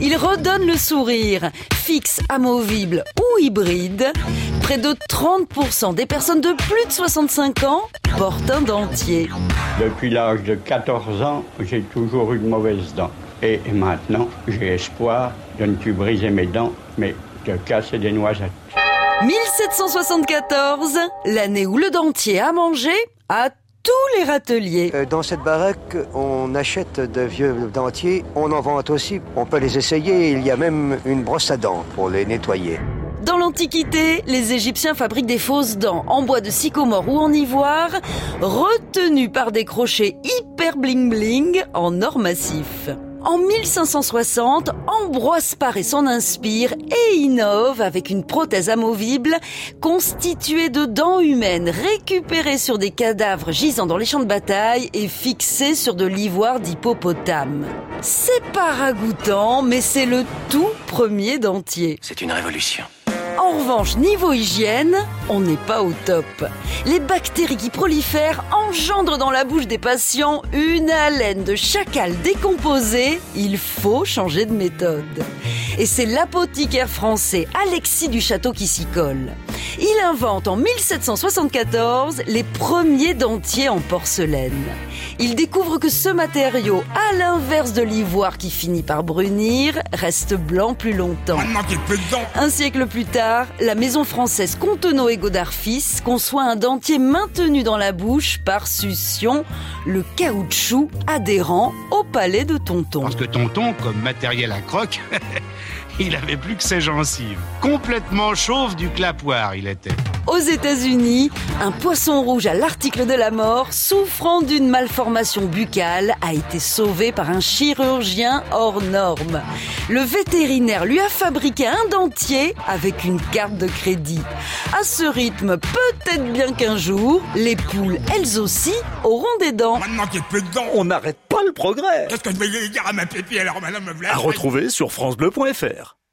Il redonne le sourire, fixe, amovible ou hybride. Près de 30% des personnes de plus de 65 ans portent un dentier. Depuis l'âge de 14 ans, j'ai toujours eu de mauvaises dents. Et maintenant, j'ai espoir de ne plus briser mes dents, mais de casser des noisettes. 1774, l'année où le dentier a mangé à tous les râteliers. Euh, Dans cette baraque, on achète de vieux dentiers, on en vend aussi, on peut les essayer, il y a même une brosse à dents pour les nettoyer. Dans l'Antiquité, les Égyptiens fabriquent des fausses dents en bois de sycomore ou en ivoire, retenues par des crochets hyper bling bling en or massif. En 1560, Ambroise Paré s'en inspire et innove avec une prothèse amovible constituée de dents humaines récupérées sur des cadavres gisant dans les champs de bataille et fixées sur de l'ivoire d'hippopotame. C'est pas ragoûtant, mais c'est le tout premier dentier. C'est une révolution. En revanche, niveau hygiène, on n'est pas au top. Les bactéries qui prolifèrent engendrent dans la bouche des patients une haleine de chacal décomposée. Il faut changer de méthode. Et c'est l'apothicaire français Alexis du Château qui s'y colle. Il invente en 1774 les premiers dentiers en porcelaine. Il découvre que ce matériau, à l'inverse de l'ivoire qui finit par brunir, reste blanc plus longtemps. Un siècle plus tard, la maison française Contenot et Godard Fils conçoit un dentier maintenu dans la bouche par succion, le caoutchouc adhérent au palais de Tonton. Parce que tonton, comme matériel à croque, il avait plus que ses gencives. Complètement chauve du clapoir, il était. Aux États-Unis, un poisson rouge à l'article de la mort, souffrant d'une malformation buccale, a été sauvé par un chirurgien hors norme. Le vétérinaire lui a fabriqué un dentier avec une carte de crédit. À ce rythme, peut-être bien qu'un jour, les poules, elles aussi, auront des dents. Maintenant qu'il n'y a plus de dents, On n'arrête pas le progrès. qu'est-ce que je vais dire à ma pépi alors madame me À retrouver sur francebleu.fr.